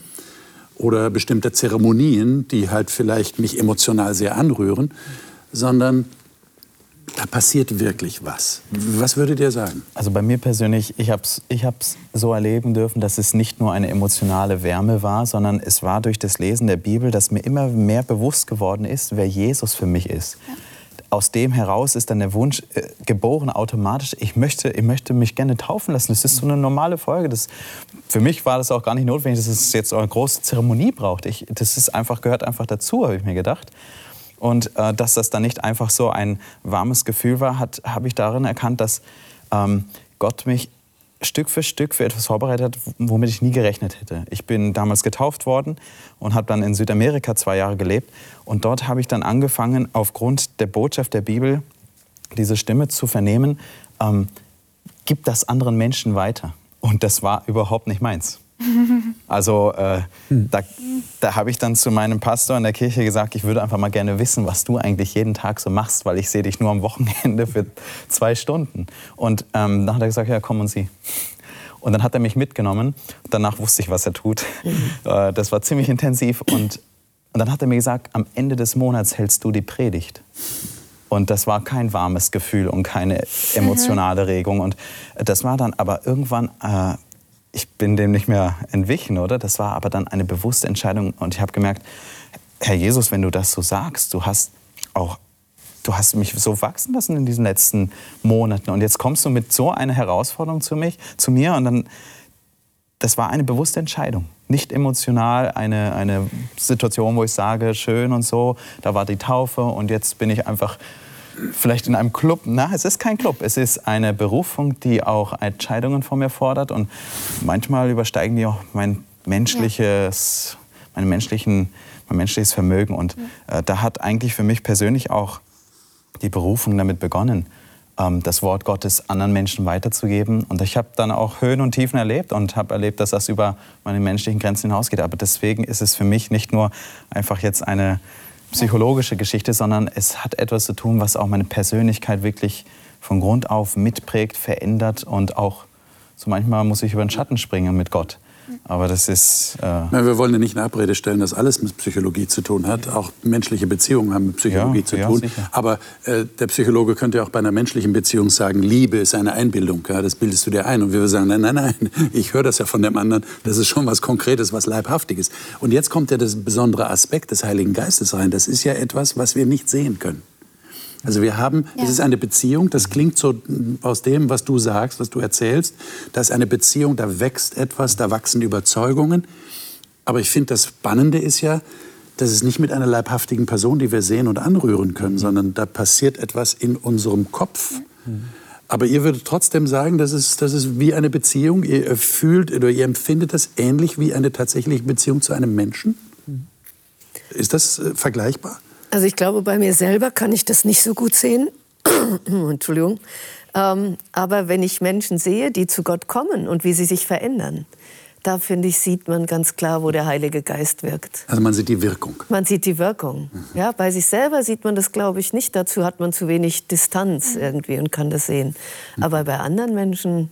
oder bestimmter Zeremonien, die halt vielleicht mich emotional sehr anrühren, sondern da passiert wirklich was. Was würdet ihr sagen? Also bei mir persönlich, ich habe es ich so erleben dürfen, dass es nicht nur eine emotionale Wärme war, sondern es war durch das Lesen der Bibel, dass mir immer mehr bewusst geworden ist, wer Jesus für mich ist. Ja aus dem heraus ist dann der Wunsch äh, geboren automatisch, ich möchte, ich möchte mich gerne taufen lassen. Das ist so eine normale Folge. Das, für mich war das auch gar nicht notwendig, dass es jetzt eine große Zeremonie braucht. Ich, das ist einfach, gehört einfach dazu, habe ich mir gedacht. Und äh, dass das dann nicht einfach so ein warmes Gefühl war, habe ich darin erkannt, dass ähm, Gott mich Stück für Stück für etwas vorbereitet womit ich nie gerechnet hätte. Ich bin damals getauft worden und habe dann in Südamerika zwei Jahre gelebt. Und dort habe ich dann angefangen, aufgrund der Botschaft der Bibel diese Stimme zu vernehmen, ähm, gib das anderen Menschen weiter. Und das war überhaupt nicht meins. Also äh, da, da habe ich dann zu meinem Pastor in der Kirche gesagt, ich würde einfach mal gerne wissen, was du eigentlich jeden Tag so machst, weil ich sehe dich nur am Wochenende für zwei Stunden. Und ähm, dann hat er gesagt, ja, komm und sieh. Und dann hat er mich mitgenommen. Danach wusste ich, was er tut. Äh, das war ziemlich intensiv. Und, und dann hat er mir gesagt, am Ende des Monats hältst du die Predigt. Und das war kein warmes Gefühl und keine emotionale Regung. Und das war dann aber irgendwann äh, ich bin dem nicht mehr entwichen, oder? Das war aber dann eine bewusste Entscheidung und ich habe gemerkt, Herr Jesus, wenn du das so sagst, du hast auch du hast mich so wachsen lassen in diesen letzten Monaten und jetzt kommst du mit so einer Herausforderung zu mich, zu mir und dann das war eine bewusste Entscheidung, nicht emotional eine, eine Situation, wo ich sage, schön und so, da war die Taufe und jetzt bin ich einfach vielleicht in einem Club. Na, es ist kein Club. Es ist eine Berufung, die auch Entscheidungen von mir fordert. Und manchmal übersteigen die auch mein menschliches, meine menschlichen, mein menschliches Vermögen. Und äh, da hat eigentlich für mich persönlich auch die Berufung damit begonnen, ähm, das Wort Gottes anderen Menschen weiterzugeben. Und ich habe dann auch Höhen und Tiefen erlebt und habe erlebt, dass das über meine menschlichen Grenzen hinausgeht. Aber deswegen ist es für mich nicht nur einfach jetzt eine psychologische Geschichte, sondern es hat etwas zu tun, was auch meine Persönlichkeit wirklich von Grund auf mitprägt, verändert und auch so manchmal muss ich über den Schatten springen mit Gott. Aber das ist. Äh Na, wir wollen ja nicht in Abrede stellen, dass alles mit Psychologie zu tun hat. Auch menschliche Beziehungen haben mit Psychologie ja, zu ja, tun. Sicher. Aber äh, der Psychologe könnte ja auch bei einer menschlichen Beziehung sagen, Liebe ist eine Einbildung. Ja, das bildest du dir ein. Und wir sagen, nein, nein, nein, ich höre das ja von dem anderen. Das ist schon was Konkretes, was Leibhaftiges. Und jetzt kommt ja das besondere Aspekt des Heiligen Geistes rein. Das ist ja etwas, was wir nicht sehen können. Also wir haben, ja. es ist eine Beziehung, das klingt so aus dem, was du sagst, was du erzählst, da ist eine Beziehung, da wächst etwas, da wachsen Überzeugungen. Aber ich finde, das Spannende ist ja, dass es nicht mit einer leibhaftigen Person, die wir sehen und anrühren können, sondern da passiert etwas in unserem Kopf. Aber ihr würdet trotzdem sagen, das ist, das ist wie eine Beziehung. Ihr fühlt oder ihr empfindet das ähnlich wie eine tatsächliche Beziehung zu einem Menschen? Ist das äh, vergleichbar? Also ich glaube, bei mir selber kann ich das nicht so gut sehen. Entschuldigung. Ähm, aber wenn ich Menschen sehe, die zu Gott kommen und wie sie sich verändern, da finde ich, sieht man ganz klar, wo der Heilige Geist wirkt. Also man sieht die Wirkung. Man sieht die Wirkung. Mhm. Ja, bei sich selber sieht man das, glaube ich, nicht. Dazu hat man zu wenig Distanz irgendwie und kann das sehen. Mhm. Aber bei anderen Menschen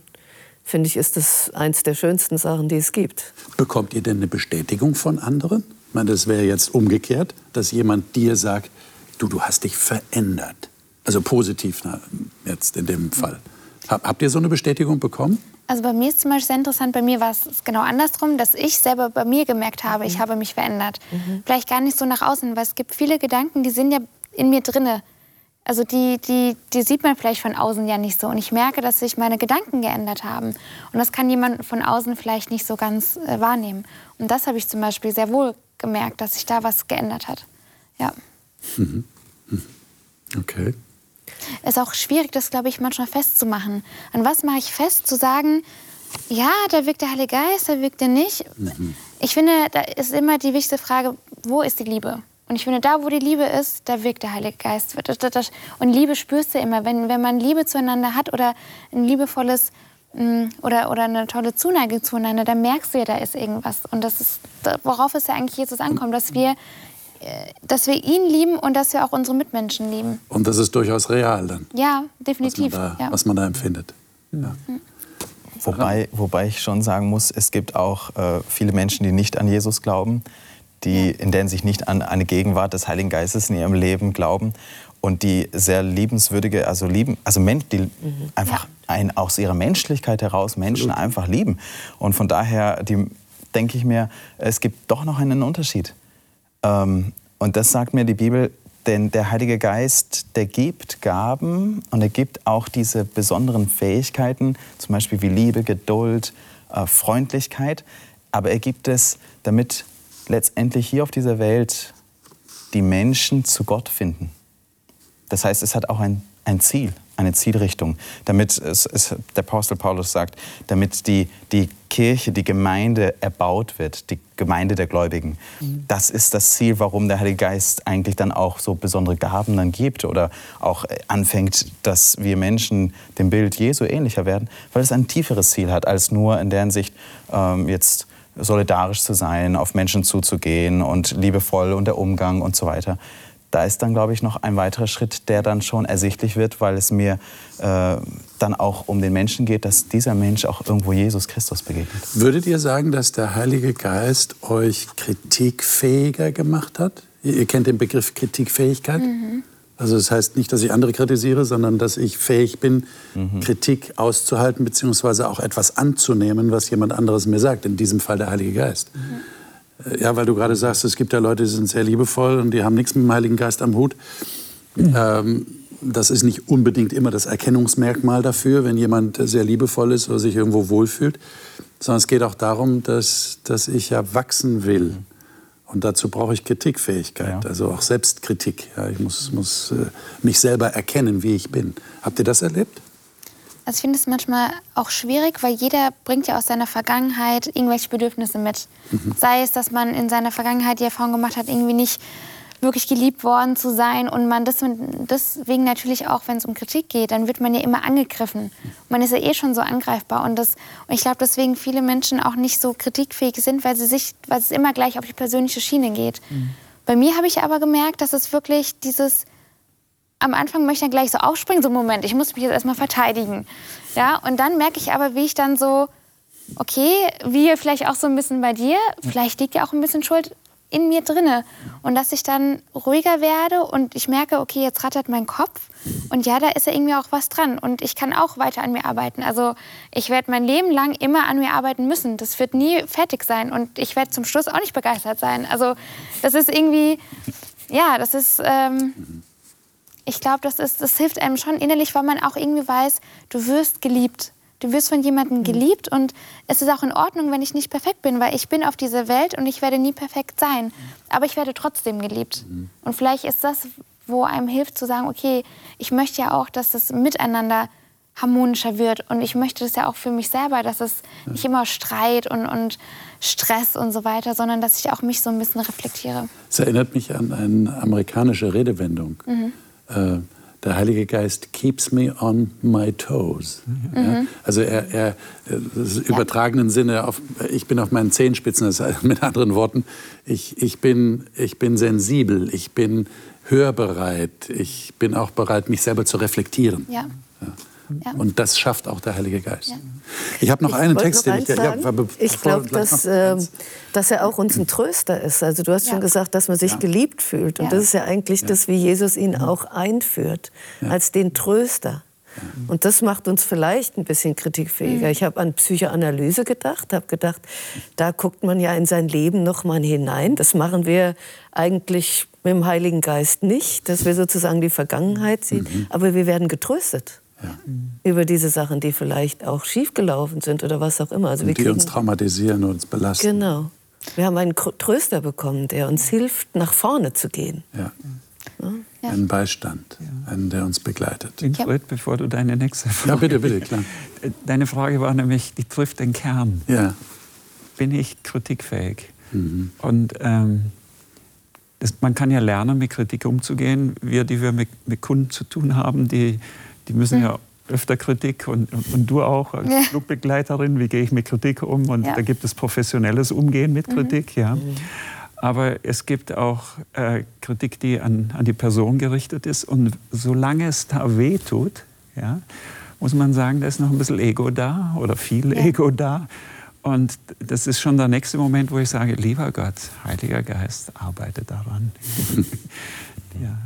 finde ich, ist das eins der schönsten Sachen, die es gibt. Bekommt ihr denn eine Bestätigung von anderen? Ich meine, das wäre jetzt umgekehrt, dass jemand dir sagt, du, du hast dich verändert. Also positiv na, jetzt in dem Fall. Habt ihr so eine Bestätigung bekommen? Also bei mir ist zum Beispiel sehr interessant, bei mir war es genau andersrum, dass ich selber bei mir gemerkt habe, ich mhm. habe mich verändert. Mhm. Vielleicht gar nicht so nach außen, weil es gibt viele Gedanken, die sind ja in mir drinne. Also die, die, die sieht man vielleicht von außen ja nicht so. Und ich merke, dass sich meine Gedanken geändert haben. Und das kann jemand von außen vielleicht nicht so ganz äh, wahrnehmen. Und das habe ich zum Beispiel sehr wohl gemerkt, dass sich da was geändert hat. Ja. Mhm. Okay. Es ist auch schwierig, das, glaube ich, manchmal festzumachen. An was mache ich fest? Zu sagen, ja, da wirkt der Heilige Geist, da wirkt er nicht. Mhm. Ich finde, da ist immer die wichtigste Frage, wo ist die Liebe? Und ich finde, da, wo die Liebe ist, da wirkt der Heilige Geist. Und Liebe spürst du immer. Wenn, wenn man Liebe zueinander hat oder ein liebevolles oder, oder eine tolle Zuneigung zueinander, dann merkst du ja, da ist irgendwas. Und das ist, worauf es ja eigentlich Jesus ankommt, dass wir, äh, dass wir ihn lieben und dass wir auch unsere Mitmenschen lieben. Und das ist durchaus real dann. Ja, definitiv. Was man da, ja. was man da empfindet. Ja. Wobei, wobei ich schon sagen muss, es gibt auch äh, viele Menschen, die nicht an Jesus glauben die, in denen sich nicht an eine Gegenwart des Heiligen Geistes in ihrem Leben glauben und die sehr liebenswürdige, also lieben, also Men die mhm. einfach ein, aus ihrer Menschlichkeit heraus Menschen Absolut. einfach lieben. Und von daher die, denke ich mir, es gibt doch noch einen Unterschied. Ähm, und das sagt mir die Bibel, denn der Heilige Geist, der gibt Gaben und er gibt auch diese besonderen Fähigkeiten, zum Beispiel wie Liebe, Geduld, äh, Freundlichkeit. Aber er gibt es, damit letztendlich hier auf dieser Welt die Menschen zu Gott finden. Das heißt, es hat auch ein, ein Ziel, eine Zielrichtung, damit es, es, der Apostel Paulus sagt, damit die, die Kirche, die Gemeinde erbaut wird, die Gemeinde der Gläubigen. Mhm. Das ist das Ziel, warum der Heilige Geist eigentlich dann auch so besondere Gaben dann gibt oder auch anfängt, dass wir Menschen dem Bild Jesu ähnlicher werden, weil es ein tieferes Ziel hat als nur in der Hinsicht ähm, jetzt solidarisch zu sein, auf Menschen zuzugehen und liebevoll und der Umgang und so weiter. Da ist dann, glaube ich, noch ein weiterer Schritt, der dann schon ersichtlich wird, weil es mir äh, dann auch um den Menschen geht, dass dieser Mensch auch irgendwo Jesus Christus begegnet. Würdet ihr sagen, dass der Heilige Geist euch kritikfähiger gemacht hat? Ihr kennt den Begriff Kritikfähigkeit? Mhm. Also das heißt nicht, dass ich andere kritisiere, sondern dass ich fähig bin, mhm. Kritik auszuhalten beziehungsweise auch etwas anzunehmen, was jemand anderes mir sagt. In diesem Fall der Heilige Geist. Mhm. Ja, weil du gerade sagst, es gibt ja Leute, die sind sehr liebevoll und die haben nichts mit dem Heiligen Geist am Hut. Ähm, das ist nicht unbedingt immer das Erkennungsmerkmal dafür, wenn jemand sehr liebevoll ist oder sich irgendwo wohlfühlt, sondern es geht auch darum, dass, dass ich ja wachsen will. Und dazu brauche ich Kritikfähigkeit, ja. also auch Selbstkritik. Ja, ich muss, muss äh, mich selber erkennen, wie ich bin. Habt ihr das erlebt? Also ich finde es manchmal auch schwierig, weil jeder bringt ja aus seiner Vergangenheit irgendwelche Bedürfnisse mit. Mhm. Sei es, dass man in seiner Vergangenheit die Erfahrung gemacht hat, irgendwie nicht wirklich geliebt worden zu sein und man das, deswegen natürlich auch, wenn es um Kritik geht, dann wird man ja immer angegriffen. Man ist ja eh schon so angreifbar und, das, und ich glaube, deswegen viele Menschen auch nicht so kritikfähig sind, weil, sie sich, weil es immer gleich auf die persönliche Schiene geht. Mhm. Bei mir habe ich aber gemerkt, dass es wirklich dieses, am Anfang möchte ich dann gleich so aufspringen, so Moment, ich muss mich jetzt erstmal verteidigen. Ja, und dann merke ich aber, wie ich dann so, okay, wie vielleicht auch so ein bisschen bei dir, vielleicht liegt ja auch ein bisschen Schuld in mir drinne und dass ich dann ruhiger werde und ich merke, okay, jetzt rattert mein Kopf und ja, da ist ja irgendwie auch was dran und ich kann auch weiter an mir arbeiten. Also ich werde mein Leben lang immer an mir arbeiten müssen. Das wird nie fertig sein und ich werde zum Schluss auch nicht begeistert sein. Also das ist irgendwie, ja, das ist, ähm, ich glaube, das, das hilft einem schon innerlich, weil man auch irgendwie weiß, du wirst geliebt. Du wirst von jemandem mhm. geliebt und es ist auch in Ordnung, wenn ich nicht perfekt bin, weil ich bin auf dieser Welt und ich werde nie perfekt sein. Aber ich werde trotzdem geliebt. Mhm. Und vielleicht ist das, wo einem hilft zu sagen, okay, ich möchte ja auch, dass das Miteinander harmonischer wird. Und ich möchte das ja auch für mich selber, dass es nicht immer Streit und, und Stress und so weiter, sondern dass ich auch mich so ein bisschen reflektiere. Es erinnert mich an eine amerikanische Redewendung. Mhm. Äh, der Heilige Geist keeps me on my toes. Mhm. Ja, also er, er im übertragenen Sinne, auf, ich bin auf meinen Zehenspitzen, das heißt mit anderen Worten, ich, ich, bin, ich bin sensibel, ich bin hörbereit, ich bin auch bereit, mich selber zu reflektieren. Ja. Ja. Ja. Und das schafft auch der Heilige Geist. Ja. Ich habe noch Ich einen Text, noch den ich... eins sagen. ich glaube, dass, äh, dass er auch uns ein Tröster ist. Also du hast Ja. schon gesagt, dass man sich Ja. geliebt fühlt. Und Ja. das ist ja eigentlich das, wie Jesus ihn auch einführt, als den Tröster. Und das macht uns vielleicht ein bisschen kritikfähiger. Ich habe an Psychoanalyse gedacht, habe gedacht, da guckt man ja in sein Leben noch mal hinein. Das machen wir eigentlich mit dem Heiligen Geist nicht, dass wir sozusagen die Vergangenheit sehen. Aber wir werden getröstet über diese Sachen, die vielleicht auch schiefgelaufen sind oder was auch immer. Also wir Und die uns kriegen- traumatisieren und uns belasten. Genau. Wir haben einen Tröster bekommen, der uns hilft, nach vorne zu gehen. Ja. Ja. Einen Beistand, einen, der uns begleitet. Winfried, bevor du deine nächste Frage... Ja, bitte, bitte, klar. Deine Frage war nämlich, die trifft den Kern. Ja. Bin ich kritikfähig? Mhm. Und ähm, das, man kann ja lernen, mit Kritik umzugehen. Wir, die wir mit, mit Kunden zu tun haben, die, die müssen ja öfter Kritik und, und, und du auch als Ja. Flugbegleiterin, wie gehe ich mit Kritik um? Und Ja. da gibt es professionelles Umgehen mit Kritik, ja. Aber es gibt auch äh, Kritik, die an, an die Person gerichtet ist. Und solange es da weh tut, ja, muss man sagen, da ist noch ein bisschen Ego da oder viel Ja. Ego da. Und das ist schon der nächste Moment, wo ich sage, lieber Gott, Heiliger Geist, arbeite daran. ja.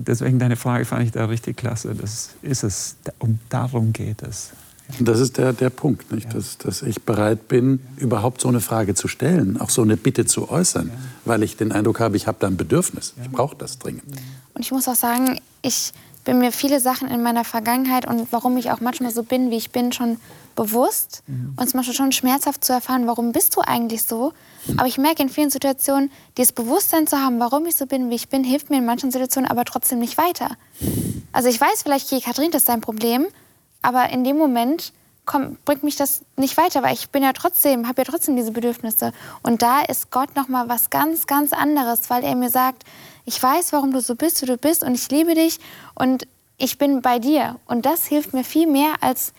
Deswegen deine Frage fand ich da richtig klasse. Das ist es. Um, darum geht es. Und das ist der, der Punkt, nicht? Dass, dass ich bereit bin, überhaupt so eine Frage zu stellen, auch so eine Bitte zu äußern, weil ich den Eindruck habe, ich habe da ein Bedürfnis. Ich brauche das dringend. Und ich muss auch sagen, ich bin mir viele Sachen in meiner Vergangenheit und warum ich auch manchmal so bin, wie ich bin, schon bewusst. Und es manchmal schon schmerzhaft zu erfahren, warum bist du eigentlich so. Aber ich merke in vielen Situationen, dieses Bewusstsein zu haben, warum ich so bin, wie ich bin, hilft mir in manchen Situationen aber trotzdem nicht weiter. Also ich weiß vielleicht, okay, Kathrin, das ist dein Problem, aber in dem Moment komm, bringt mich das nicht weiter, weil ich bin ja trotzdem, habe ja trotzdem diese Bedürfnisse. Und da ist Gott noch mal was ganz, ganz anderes, weil er mir sagt, ich weiß, warum du so bist, wie du bist, und ich liebe dich und ich bin bei dir. Und das hilft mir viel mehr, als,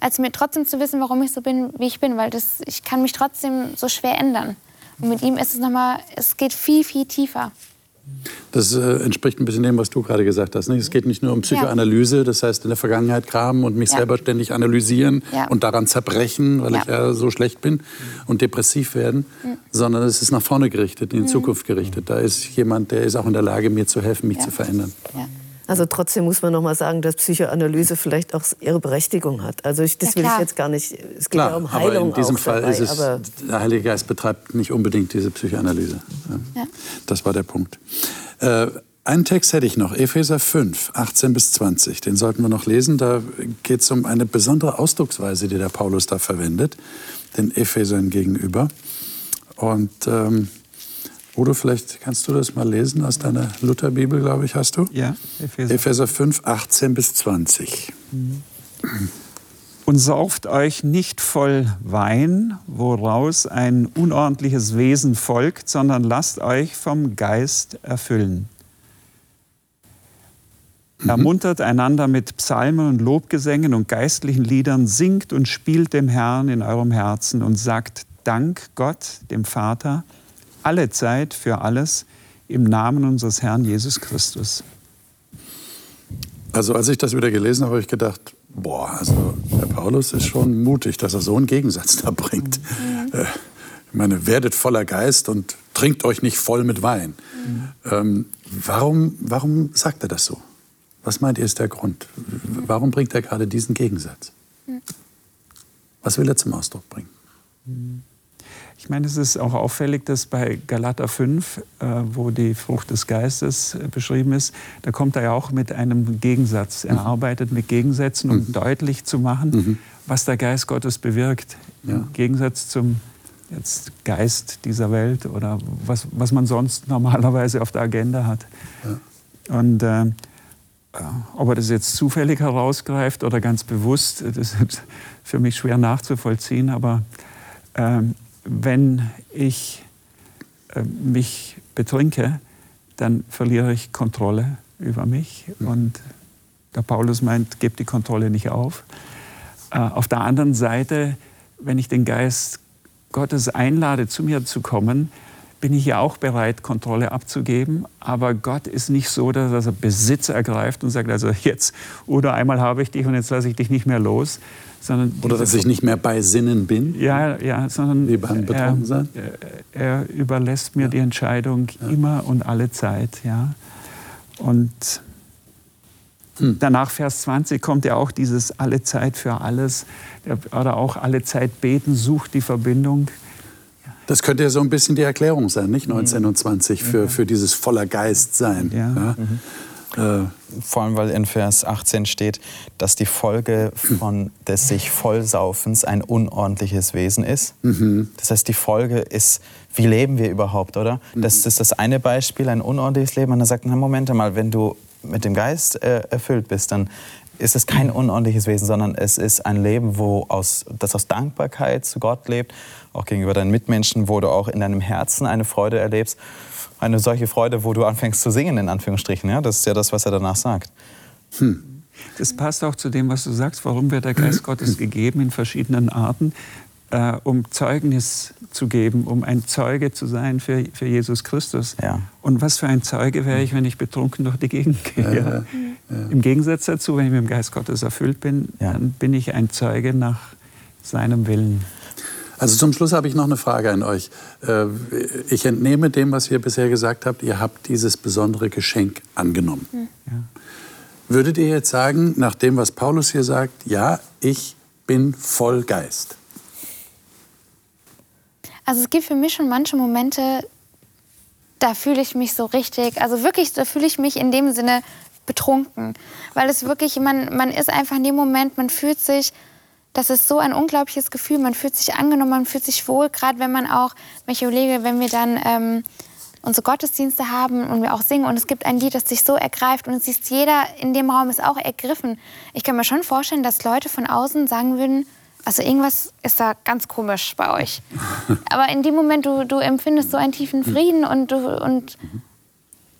als mir trotzdem zu wissen, warum ich so bin, wie ich bin, weil das, ich kann mich trotzdem so schwer ändern. Und mit ihm ist es noch mal, es geht viel, viel tiefer. Das äh, entspricht ein bisschen dem, was du gerade gesagt hast. Nicht? Es geht nicht nur um Psychoanalyse, das heißt in der Vergangenheit kramen und mich Ja. selber ständig analysieren Ja. und daran zerbrechen, weil Ja. ich ja so schlecht bin und depressiv werden, sondern es ist nach vorne gerichtet, in die Zukunft gerichtet. Da ist jemand, der ist auch in der Lage, mir zu helfen, mich zu verändern. Also trotzdem muss man noch mal sagen, dass Psychoanalyse vielleicht auch ihre Berechtigung hat. Also ich, das Ja, will ich jetzt gar nicht. Es geht Klar, ja um Heilung aber in diesem auch Fall dabei, ist es, der Heilige Geist betreibt nicht unbedingt diese Psychoanalyse. Ja. Das war der Punkt. Äh, einen Text hätte ich noch, Epheser 5, 18 bis 20. Den sollten wir noch lesen. Da geht es um eine besondere Ausdrucksweise, die der Paulus da verwendet, den Ephesern gegenüber. Und ähm, Udo, vielleicht kannst du das mal lesen aus deiner Lutherbibel, glaube ich, hast du? Ja, Epheser. Epheser 5, 18 bis 20. Und sauft euch nicht voll Wein, woraus ein unordentliches Wesen folgt, sondern lasst euch vom Geist erfüllen. Ermuntert einander mit Psalmen und Lobgesängen und geistlichen Liedern, singt und spielt dem Herrn in eurem Herzen und sagt Dank Gott, dem Vater, alle Zeit für alles im Namen unseres Herrn Jesus Christus. Also als ich das wieder gelesen habe, habe ich gedacht, boah, also der Paulus ist schon mutig, dass er so einen Gegensatz da bringt. Äh, ich meine, werdet voller Geist und trinkt euch nicht voll mit Wein. Ähm, warum, warum sagt er das so? Was meint ihr ist der Grund? Warum bringt er gerade diesen Gegensatz? Was will er zum Ausdruck bringen? Ich meine, es ist auch auffällig, dass bei Galater 5, äh, wo die Frucht des Geistes äh, beschrieben ist, da kommt er ja auch mit einem Gegensatz. Er arbeitet mit Gegensätzen, um deutlich zu machen, was der Geist Gottes bewirkt. Im Gegensatz zum jetzt Geist dieser Welt oder was, was man sonst normalerweise auf der Agenda hat. Und äh, äh, ob er das jetzt zufällig herausgreift oder ganz bewusst, das ist für mich schwer nachzuvollziehen. Aber ähm, wenn ich äh, mich betrinke, dann verliere ich Kontrolle über mich. Und der Paulus meint, gebt die Kontrolle nicht auf. Äh, auf der anderen Seite, wenn ich den Geist Gottes einlade, zu mir zu kommen, bin ich ja auch bereit, Kontrolle abzugeben. Aber Gott ist nicht so, dass er Besitz ergreift und sagt, also jetzt, oder einmal habe ich dich und jetzt lasse ich dich nicht mehr los. Sondern oder dass ich nicht mehr bei Sinnen bin? Ja, ja, sondern Wie beim Betrunkensein? Er, er, überlässt mir ja. die Entscheidung ja. immer und alle Zeit. Ja. Und hm. danach, Vers 20, kommt ja auch dieses alle Zeit für alles oder auch alle Zeit beten, sucht die Verbindung. Das könnte ja so ein bisschen die Erklärung sein, nicht 19 und 20, für, für dieses voller Geist sein. Ja. ja? Mhm. Äh, Vor allem, weil in Vers 18 steht, dass die Folge von des sich Vollsaufens ein unordentliches Wesen ist. Mhm. Das heißt, die Folge ist, wie leben wir überhaupt, oder? Mhm. Das ist das eine Beispiel, ein unordentliches Leben. Und dann sagt man, Moment mal, wenn du mit dem Geist äh, erfüllt bist, dann ist es kein unordentliches Wesen, sondern es ist ein Leben, wo aus, das aus Dankbarkeit zu Gott lebt, auch gegenüber deinen Mitmenschen, wo du auch in deinem Herzen eine Freude erlebst. Eine solche Freude, wo du anfängst zu singen, in Anführungsstrichen. Ja? Das ist ja das, was er danach sagt. Hm. Das passt auch zu dem, was du sagst. Warum wird der Geist Gottes gegeben in verschiedenen Arten? Äh, um Zeugnis zu geben, um ein Zeuge zu sein für, für Jesus Christus. Ja. Und was für ein Zeuge wäre ich, wenn ich betrunken durch die Gegend gehe? Ja, ja. Im Gegensatz dazu, wenn ich mit dem Geist Gottes erfüllt bin, dann bin ich ein Zeuge nach seinem Willen. Also zum Schluss habe ich noch eine Frage an euch. Äh, ich entnehme dem, was ihr bisher gesagt habt, ihr habt dieses besondere Geschenk angenommen. Ja. Würdet ihr jetzt sagen, nach dem, was Paulus hier sagt, ja, ich bin voll Geist? Also es gibt für mich schon manche Momente, da fühle ich mich so richtig, also wirklich, da fühle ich mich in dem Sinne betrunken. Weil es wirklich, man, man ist einfach in dem Moment, man fühlt sich, das ist so ein unglaubliches Gefühl, man fühlt sich angenommen, man fühlt sich wohl, gerade wenn man auch, wenn ich überlege, wenn wir dann ähm, unsere Gottesdienste haben und wir auch singen und es gibt ein Lied, das sich so ergreift und es ist jeder in dem Raum ist auch ergriffen. Ich kann mir schon vorstellen, dass Leute von außen sagen würden, also irgendwas ist da ganz komisch bei euch. Aber in dem Moment, du, du empfindest so einen tiefen Frieden und du, und,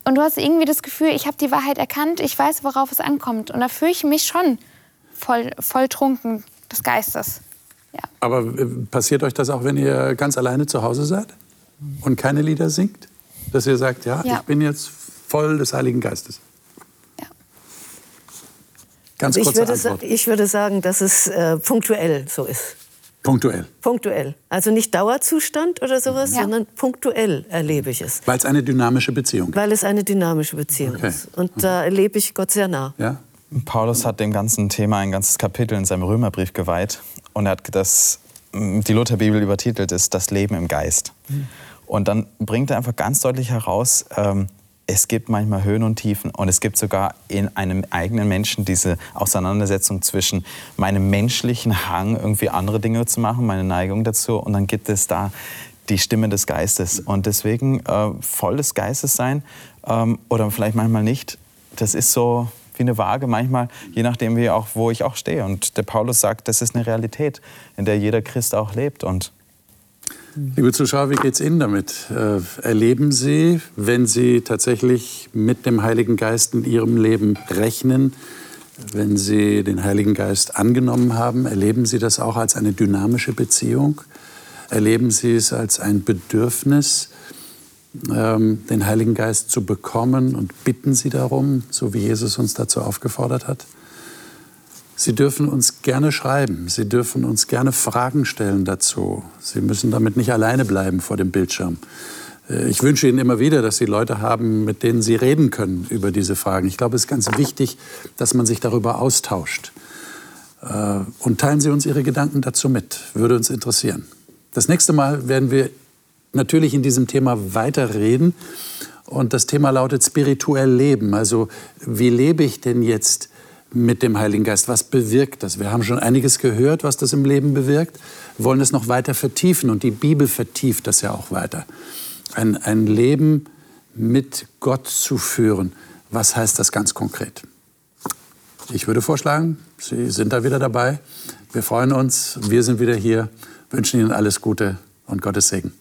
und du hast irgendwie das Gefühl, ich habe die Wahrheit erkannt, ich weiß, worauf es ankommt. Und da fühle ich mich schon voll, voll trunken des Geistes. Ja. Aber äh, passiert euch das auch, wenn ihr ganz alleine zu Hause seid und keine Lieder singt? Dass ihr sagt, ja, ja. ich bin jetzt voll des Heiligen Geistes? Ganz also ich, würde ich würde sagen, dass es äh, punktuell so ist. Punktuell. Punktuell. Also nicht Dauerzustand oder sowas, ja. sondern punktuell erlebe ich es. Weil es eine dynamische Beziehung ist. Weil es eine dynamische Beziehung okay. ist. Und da erlebe ich Gott sehr nah. Ja. Paulus hat dem ganzen Thema ein ganzes Kapitel in seinem Römerbrief geweiht. Und er hat das, die Lutherbibel übertitelt ist Das Leben im Geist. Und dann bringt er einfach ganz deutlich heraus, ähm, es gibt manchmal Höhen und Tiefen und es gibt sogar in einem eigenen Menschen diese Auseinandersetzung zwischen meinem menschlichen Hang, irgendwie andere Dinge zu machen, meine Neigung dazu und dann gibt es da die Stimme des Geistes. Und deswegen äh, voll des Geistes sein ähm, oder vielleicht manchmal nicht, das ist so wie eine Waage manchmal, je nachdem, wie auch, wo ich auch stehe. Und der Paulus sagt, das ist eine Realität, in der jeder Christ auch lebt. Und Liebe Zuschauer, wie geht es Ihnen damit? Äh, erleben Sie, wenn Sie tatsächlich mit dem Heiligen Geist in Ihrem Leben rechnen, wenn Sie den Heiligen Geist angenommen haben, erleben Sie das auch als eine dynamische Beziehung? Erleben Sie es als ein Bedürfnis, ähm, den Heiligen Geist zu bekommen und bitten Sie darum, so wie Jesus uns dazu aufgefordert hat? Sie dürfen uns gerne schreiben. Sie dürfen uns gerne Fragen stellen dazu. Sie müssen damit nicht alleine bleiben vor dem Bildschirm. Äh, ich wünsche Ihnen immer wieder, dass Sie Leute haben, mit denen Sie reden können über diese Fragen. Ich glaube, es ist ganz wichtig, dass man sich darüber austauscht. Äh, und teilen Sie uns Ihre Gedanken dazu mit. Würde uns interessieren. Das nächste Mal werden wir natürlich in diesem Thema weiterreden. Und das Thema lautet spirituell Leben. Also wie lebe ich denn jetzt mit dem Heiligen Geist? Was bewirkt das? Wir haben schon einiges gehört, was das im Leben bewirkt, wir wollen es noch weiter vertiefen und die Bibel vertieft das ja auch weiter. Ein, ein Leben mit Gott zu führen, was heißt das ganz konkret? Ich würde vorschlagen, Sie sind da wieder dabei. Wir freuen uns, wir sind wieder hier, wünschen Ihnen alles Gute und Gottes Segen.